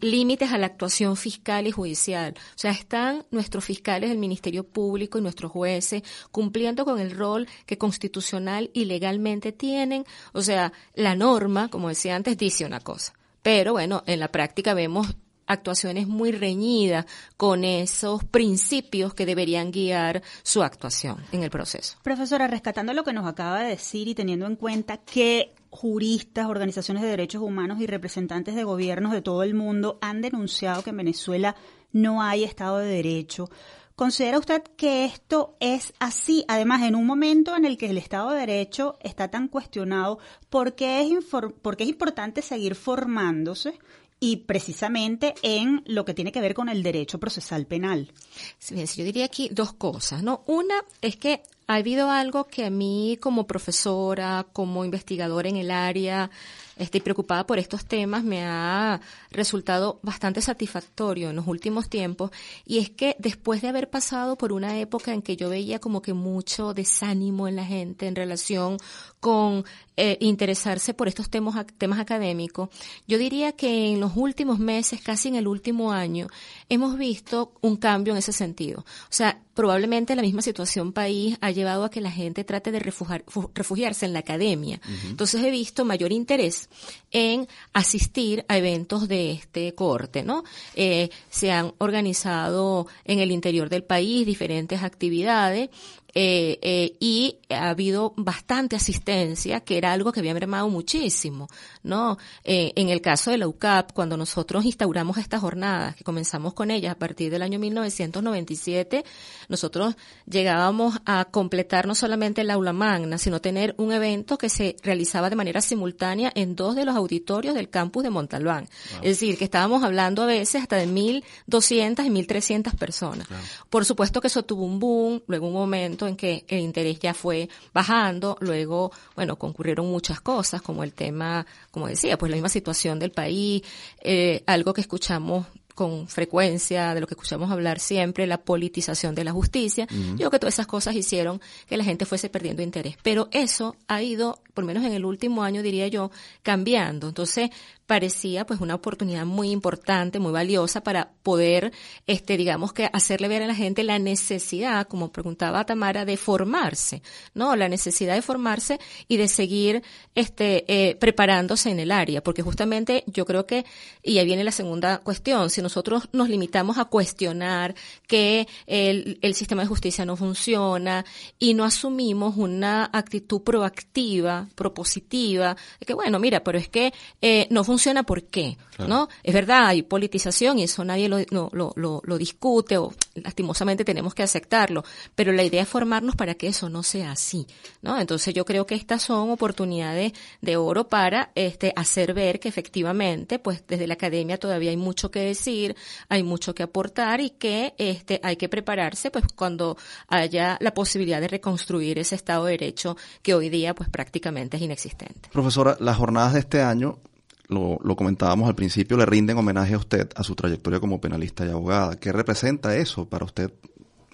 límites a la actuación fiscal y judicial. O sea, están nuestros fiscales del Ministerio Público y nuestros jueces cumpliendo con el rol que constitucional y legalmente tienen. O sea, la norma, como decía antes, dice una cosa. Pero bueno, en la práctica vemos actuaciones muy reñidas con esos principios que deberían guiar su actuación en el proceso. Profesora, rescatando lo que nos acaba de decir y teniendo en cuenta que juristas, organizaciones de derechos humanos y representantes de gobiernos de todo el mundo han denunciado que en Venezuela no hay Estado de Derecho, ¿Considera usted que esto es así? Además, en un momento en el que el Estado de Derecho está tan cuestionado, ¿por qué es, por qué es importante seguir formándose? Y precisamente en lo que tiene que ver con el derecho procesal penal. Sí, yo diría aquí dos cosas, ¿no? Una es que ha habido algo que a mí como profesora, como investigadora en el área, estoy preocupada por estos temas, me ha resultado bastante satisfactorio en los últimos tiempos, y es que después de haber pasado por una época en que yo veía como que mucho desánimo en la gente en relación con eh, interesarse por estos temas, temas académicos, yo diría que en los últimos meses, casi en el último año, hemos visto un cambio en ese sentido. O sea, probablemente la misma situación país ha llevado a que la gente trate de refugiarse en la academia. Entonces he visto mayor interés en asistir a eventos de este corte, ¿no? Eh, se han organizado en el interior del país diferentes actividades eh, eh, y ha habido bastante asistencia, que era algo que había mermado muchísimo, ¿no? En el caso de la UCAP, cuando nosotros instauramos estas jornadas, que comenzamos con ellas a partir del año 1997, nosotros llegábamos a completar no solamente el aula magna, sino tener un evento que se realizaba de manera simultánea en dos de los auditorios del campus de Montalbán. Es decir, que estábamos hablando a veces hasta de 1.200 y 1.300 personas. Por supuesto que eso tuvo un boom, luego un momento en que el interés ya fue bajando, luego, bueno, concurrieron muchas cosas, como el tema, como decía, pues la misma situación del país, eh, algo que escuchamos con frecuencia, de lo que escuchamos hablar siempre, la politización de la justicia. Yo creo que todas esas cosas hicieron que la gente fuese perdiendo interés. Pero eso ha ido, por lo menos en el último año, diría yo, cambiando. Entonces, parecía pues una oportunidad muy importante, muy valiosa para poder, este, digamos que hacerle ver a la gente la necesidad, como preguntaba Tamara, de formarse, ¿no? La necesidad de formarse y de seguir, este, eh, preparándose en el área, porque justamente yo creo que, y ahí viene la segunda cuestión, si nosotros nos limitamos a cuestionar que el, el sistema de justicia no funciona y no asumimos una actitud proactiva, propositiva, de que bueno, mira, pero es que eh, no funciona ¿por qué? ¿No? Es verdad, hay politización y eso nadie lo, lo, lo, lo, discute o lastimosamente tenemos que aceptarlo, pero la idea es formarnos para que eso no sea así, ¿no? Entonces yo creo que estas son oportunidades de oro para este hacer ver que efectivamente, pues desde la academia todavía hay mucho que decir, hay mucho que aportar y que este hay que prepararse pues cuando haya la posibilidad de reconstruir ese estado de derecho que hoy día pues prácticamente es inexistente. Profesora, las jornadas de este año lo, lo, comentábamos al principio, le rinden homenaje a usted, a su trayectoria como penalista y abogada. ¿Qué representa eso para usted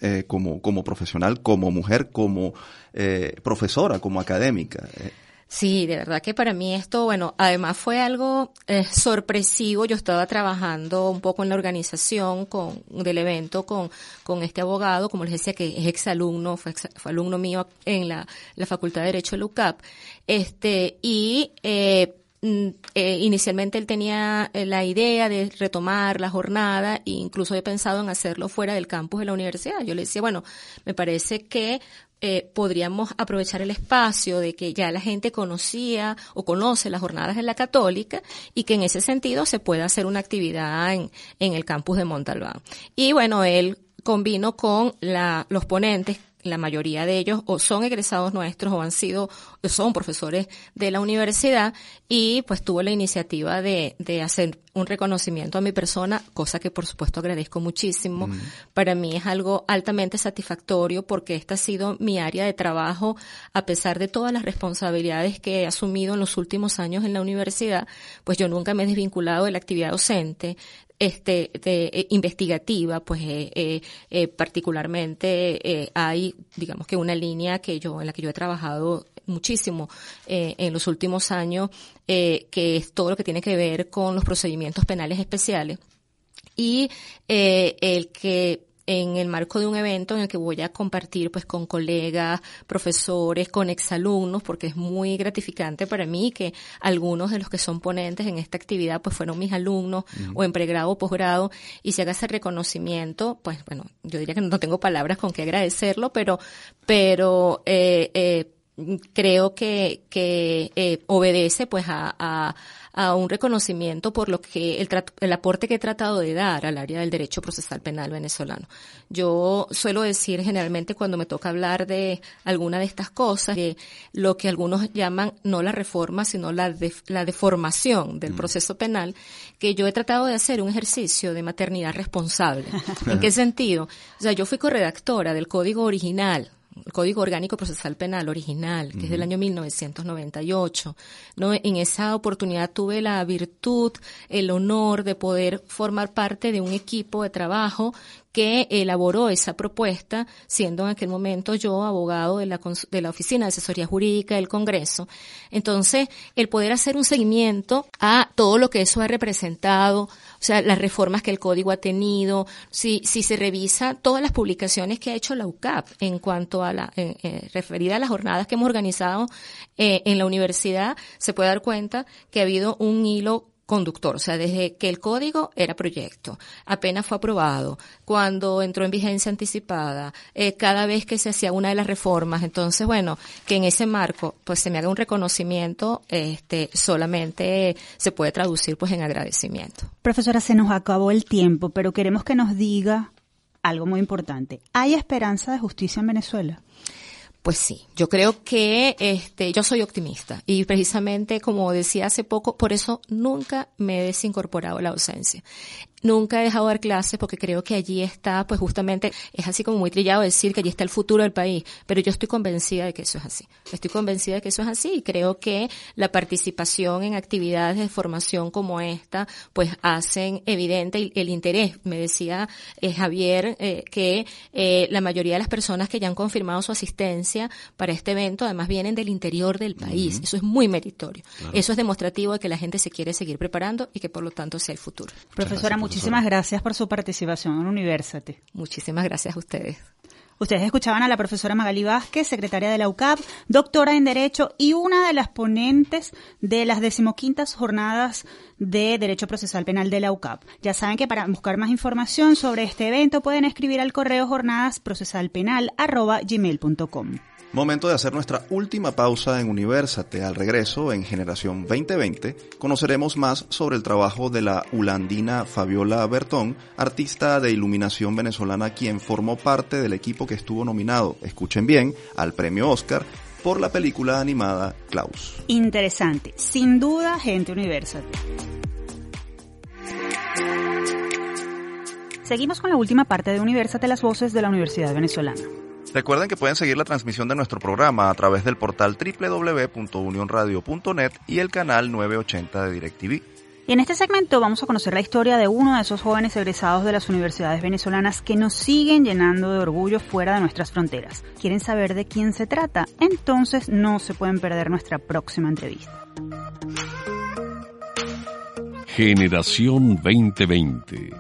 eh, como, como profesional, como mujer, como eh, profesora, como académica? Eh, Sí, de verdad que para mí esto, bueno, además fue algo eh, sorpresivo. Yo estaba trabajando un poco en la organización con, del evento con, con este abogado, como les decía, que es exalumno, fue, fue alumno mío en la, la Facultad de Derecho de UCAP. Este, y, eh, eh, inicialmente él tenía eh, la idea de retomar la jornada e incluso he pensado en hacerlo fuera del campus de la universidad. Yo le decía, bueno, me parece que eh, podríamos aprovechar el espacio de que ya la gente conocía o conoce las jornadas de la católica y que en ese sentido se pueda hacer una actividad en, en el campus de Montalbán. Y bueno, él combinó con la, los ponentes la mayoría de ellos o son egresados nuestros o han sido, son profesores de la universidad y pues tuvo la iniciativa de, de hacer un reconocimiento a mi persona, cosa que por supuesto agradezco muchísimo. Para mí es algo altamente satisfactorio porque esta ha sido mi área de trabajo a pesar de todas las responsabilidades que he asumido en los últimos años en la universidad, pues yo nunca me he desvinculado de la actividad docente, este, de, eh, investigativa, pues eh, eh, eh particularmente hay, digamos que una línea que yo, en la que yo he trabajado muchísimo en los últimos años, que es todo lo que tiene que ver con los procedimientos penales especiales. Y el que en el marco de un evento en el que voy a compartir pues con colegas, profesores, con exalumnos, porque es muy gratificante para mí que algunos de los que son ponentes en esta actividad pues fueron mis alumnos o en pregrado o posgrado y se haga ese reconocimiento, pues bueno, yo diría que no tengo palabras con qué agradecerlo, pero, pero, eh, eh, creo que, que eh, obedece pues a, a, a, un reconocimiento por lo que el, el aporte que he tratado de dar al área del derecho procesal penal venezolano. Yo suelo decir generalmente cuando me toca hablar de alguna de estas cosas, de lo que algunos llaman no la reforma, sino la, la deformación del mm. proceso penal, que yo he tratado de hacer un ejercicio de maternidad responsable. ¿En qué sentido? O sea, yo fui corredactora del código original el Código Orgánico Procesal Penal original, que es del año 1998. ¿no? En esa oportunidad tuve la virtud, el honor de poder formar parte de un equipo de trabajo que elaboró esa propuesta, siendo en aquel momento yo abogado de la, de la Oficina de Asesoría Jurídica del Congreso. Entonces, el poder hacer un seguimiento a todo lo que eso ha representado, sea, las reformas que el código ha tenido, si, si se revisa todas las publicaciones que ha hecho la UCAP en cuanto a la, eh, eh, referida a las jornadas que hemos organizado eh, en la universidad, se puede dar cuenta que ha habido un hilo conductor, o sea, desde que el código era proyecto, apenas fue aprobado, cuando entró en vigencia anticipada, eh, cada vez que se hacía una de las reformas, entonces, bueno, que en ese marco, pues se me haga un reconocimiento, este, solamente se puede traducir, pues, en agradecimiento. Profesora, se nos acabó el tiempo, pero queremos que nos diga algo muy importante. ¿Hay esperanza de justicia en Venezuela? Pues sí, yo creo que este, yo soy optimista y precisamente como decía hace poco, por eso nunca me he desincorporado la ausencia. Nunca he dejado de dar clases porque creo que allí está, pues justamente, es así como muy trillado decir que allí está el futuro del país, pero yo estoy convencida de que eso es así. Estoy convencida de que eso es así y creo que la participación en actividades de formación como esta, pues hacen evidente el interés. Me decía eh, Javier eh, que eh, la mayoría de las personas que ya han confirmado su asistencia para este evento además vienen del interior del país. Eso es muy meritorio. Eso es demostrativo de que la gente se quiere seguir preparando y que por lo tanto sea el futuro. Profesora, muchísimas gracias por su participación en Universate. Muchísimas gracias a ustedes. Ustedes escuchaban a la profesora Magali Vázquez, secretaria de la UCAP, doctora en Derecho y una de las ponentes de las decimoquintas jornadas de Derecho Procesal Penal de la UCAP. Ya saben que para buscar más información sobre este evento pueden escribir al correo jornadasprocesalpenal.gmail.com. Momento de hacer nuestra última pausa en Universate. Al regreso, en Generación 2020, conoceremos más sobre el trabajo de la ulandina Fabiola Bertón, artista de iluminación venezolana quien formó parte del equipo que estuvo nominado, escuchen bien, al premio Oscar por la película animada Klaus. Interesante, sin duda, gente Universate. Seguimos con la última parte de Universate, las voces de la Universidad Venezolana. Recuerden que pueden seguir la transmisión de nuestro programa a través del portal www.unionradio.net y el canal 980 de DirecTV. Y en este segmento vamos a conocer la historia de uno de esos jóvenes egresados de las universidades venezolanas que nos siguen llenando de orgullo fuera de nuestras fronteras. ¿Quieren saber de quién se trata? Entonces no se pueden perder nuestra próxima entrevista. Generación 2020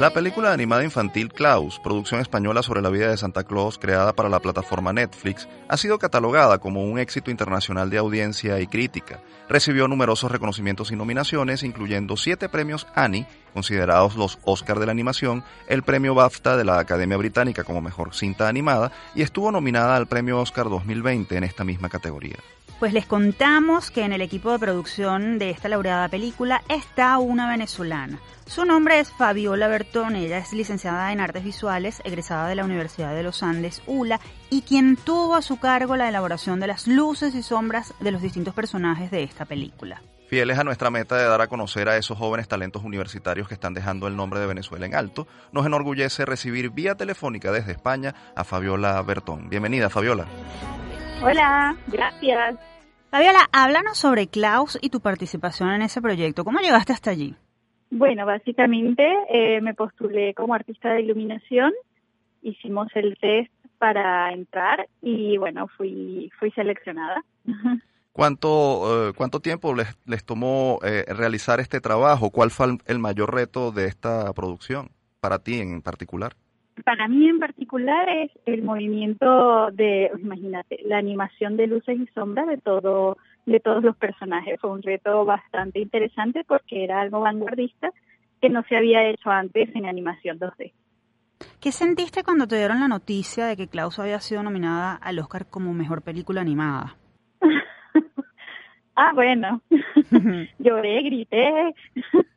la película animada infantil Klaus, producción española sobre la vida de Santa Claus creada para la plataforma Netflix, ha sido catalogada como un éxito internacional de audiencia y crítica. Recibió numerosos reconocimientos y nominaciones, incluyendo siete premios Annie, considerados los Oscar de la animación, el premio BAFTA de la Academia Británica como mejor cinta animada y estuvo nominada al premio Oscar 2020 en esta misma categoría. Pues les contamos que en el equipo de producción de esta laureada película está una venezolana. Su nombre es Fabiola Bertón, ella es licenciada en Artes Visuales, egresada de la Universidad de los Andes, ULA, y quien tuvo a su cargo la elaboración de las luces y sombras de los distintos personajes de esta película. Fieles a nuestra meta de dar a conocer a esos jóvenes talentos universitarios que están dejando el nombre de Venezuela en alto, nos enorgullece recibir vía telefónica desde España a Fabiola Bertón. Bienvenida, Fabiola. Hola, gracias. Fabiola, háblanos sobre Klaus y tu participación en ese proyecto. ¿Cómo llegaste hasta allí? Bueno, básicamente eh, me postulé como artista de iluminación, hicimos el test para entrar y bueno, fui, fui seleccionada. ¿Cuánto, eh, ¿Cuánto tiempo les, les tomó eh, realizar este trabajo? ¿Cuál fue el mayor reto de esta producción para ti en particular? Para mí en particular es el movimiento de, imagínate, la animación de luces y sombras de todo, de todos los personajes. Fue un reto bastante interesante porque era algo vanguardista que no se había hecho antes en animación 2D. ¿Qué sentiste cuando te dieron la noticia de que Klaus había sido nominada al Oscar como mejor película animada? ah, bueno, lloré, grité.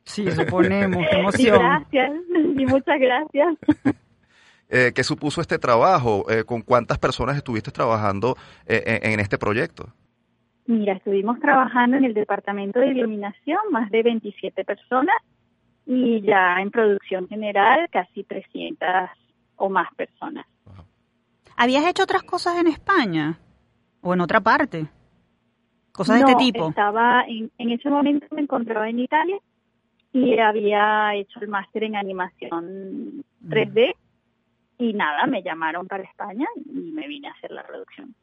Sí, suponemos, qué emoción. gracias, y muchas gracias. Eh, ¿Qué supuso este trabajo? Eh, ¿Con cuántas personas estuviste trabajando eh, en este proyecto? Mira, estuvimos trabajando en el departamento de iluminación, más de 27 personas, y ya en producción general casi 300 o más personas. ¿Habías hecho otras cosas en España o en otra parte? Cosas de este tipo. Estaba en, en ese momento me encontraba en Italia y había hecho el máster en animación 3D y nada, me llamaron para España y me vine a hacer la producción.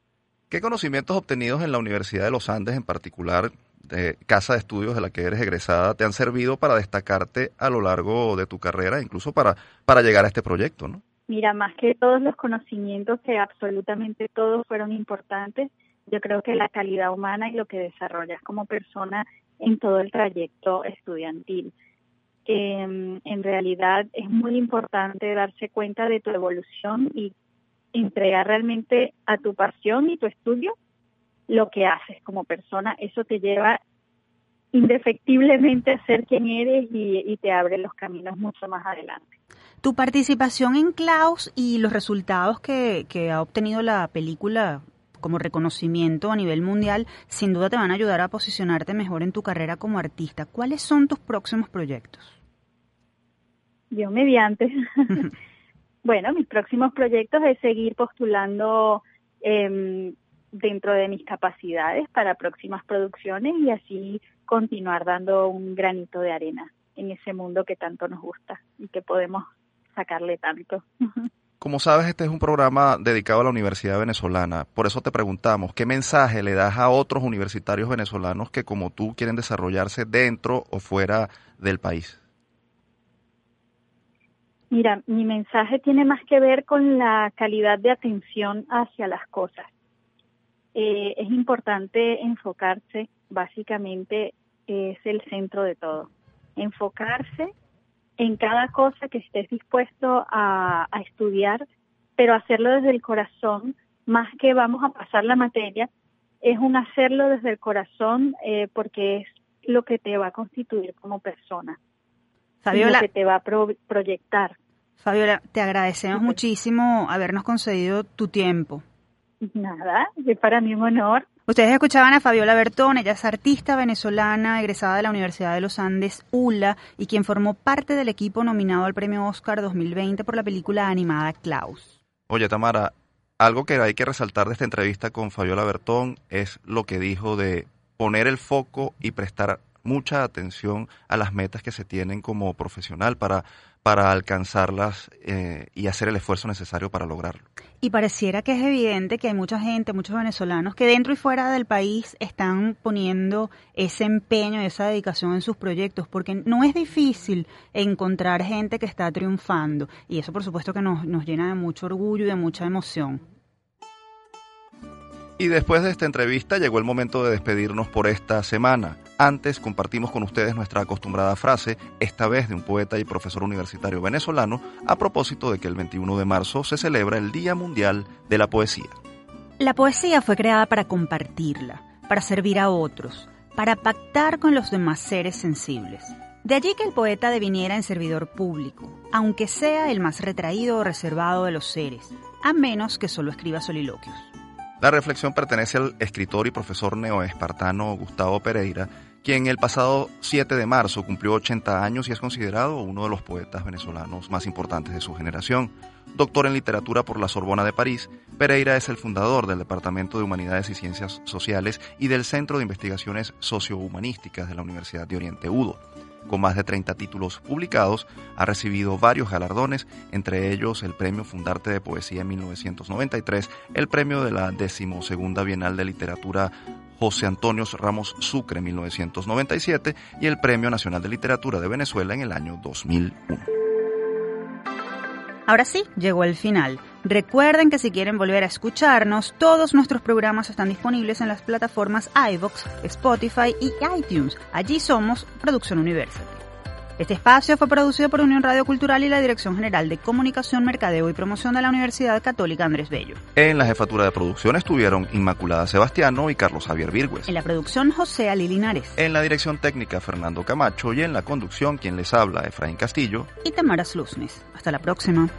¿Qué conocimientos obtenidos en la Universidad de los Andes, en particular de casa de estudios de la que eres egresada, te han servido para destacarte a lo largo de tu carrera, incluso para, para llegar a este proyecto? ¿no? Mira, más que todos los conocimientos, que absolutamente todos fueron importantes, yo creo que la calidad humana y lo que desarrollas como persona en todo el trayecto estudiantil. Em, en realidad es muy importante darse cuenta de tu evolución y entregar realmente a tu pasión y tu estudio lo que haces como persona. Eso te lleva indefectiblemente a ser quien eres y, te abre los caminos mucho más adelante. Tu participación en Klaus y los resultados que, que ha obtenido la película como reconocimiento a nivel mundial, sin duda te van a ayudar a posicionarte mejor en tu carrera como artista. ¿Cuáles son tus próximos proyectos? Yo mediante. Bueno, mis próximos proyectos es seguir postulando em, dentro de mis capacidades para próximas producciones y así continuar dando un granito de arena en ese mundo que tanto nos gusta y que podemos sacarle tanto. Como sabes, este es un programa dedicado a la Universidad Venezolana. Por eso te preguntamos, ¿qué mensaje le das a otros universitarios venezolanos que como tú quieren desarrollarse dentro o fuera del país? Mira, mi mensaje tiene más que ver con la calidad de atención hacia las cosas. Eh, es importante enfocarse, básicamente es el centro de todo. Enfocarse en cada cosa que estés dispuesto a, estudiar, pero hacerlo desde el corazón, más que vamos a pasar la materia, es un hacerlo desde el corazón eh, porque es lo que te va a constituir como persona. Fabiola. que te va a proyectar. Fabiola, te agradecemos muchísimo habernos concedido tu tiempo. Nada, es para mí un honor. Ustedes escuchaban a Fabiola Bertón, ella es artista venezolana, egresada de la Universidad de los Andes, ULA, y quien formó parte del equipo nominado al Premio Oscar 2020 por la película animada Klaus. Oye, Tamara, algo que hay que resaltar de esta entrevista con Fabiola Bertón es lo que dijo de poner el foco y prestar mucha atención a las metas que se tienen como profesional para, para alcanzarlas eh, y hacer el esfuerzo necesario para lograrlo. Y pareciera que es evidente que hay mucha gente, muchos venezolanos, que dentro y fuera del país están poniendo ese empeño y esa dedicación en sus proyectos, porque no es difícil encontrar gente que está triunfando. Y eso por supuesto que nos, nos llena de mucho orgullo y de mucha emoción. Y después de esta entrevista llegó el momento de despedirnos por esta semana. Antes compartimos con ustedes nuestra acostumbrada frase, esta vez de un poeta y profesor universitario venezolano, a propósito de que el 21 de marzo se celebra el Día Mundial de la Poesía. La poesía fue creada para compartirla, para servir a otros, para pactar con los demás seres sensibles. De allí que el poeta deviniera en servidor público, aunque sea el más retraído o reservado de los seres, a menos que solo escriba soliloquios. La reflexión pertenece al escritor y profesor neoespartano Gustavo Pereira, quien el pasado 7 de marzo cumplió 80 años y es considerado uno de los poetas venezolanos más importantes de su generación. Doctor en literatura por la Sorbona de París, Pereira es el fundador del Departamento de Humanidades y Ciencias Sociales y del Centro de Investigaciones Sociohumanísticas de la Universidad de Oriente Udo con más de 30 títulos publicados, ha recibido varios galardones, entre ellos el Premio Fundarte de Poesía en 1993, el Premio de la decimosegunda Bienal de Literatura José Antonio Ramos Sucre en 1997 y el Premio Nacional de Literatura de Venezuela en el año 2001. Ahora sí, llegó el final. Recuerden que si quieren volver a escucharnos, todos nuestros programas están disponibles en las plataformas iVoox, Spotify y iTunes. Allí somos Producción University. Este espacio fue producido por Unión Radio Cultural y la Dirección General de Comunicación, Mercadeo y Promoción de la Universidad Católica Andrés Bello. En la jefatura de producción estuvieron Inmaculada Sebastiano y Carlos Javier Virgües. En la producción, José Ali Linares. En la dirección técnica, Fernando Camacho. Y en la conducción, quien les habla, Efraín Castillo. Y Tamara Slusnes. Hasta la próxima.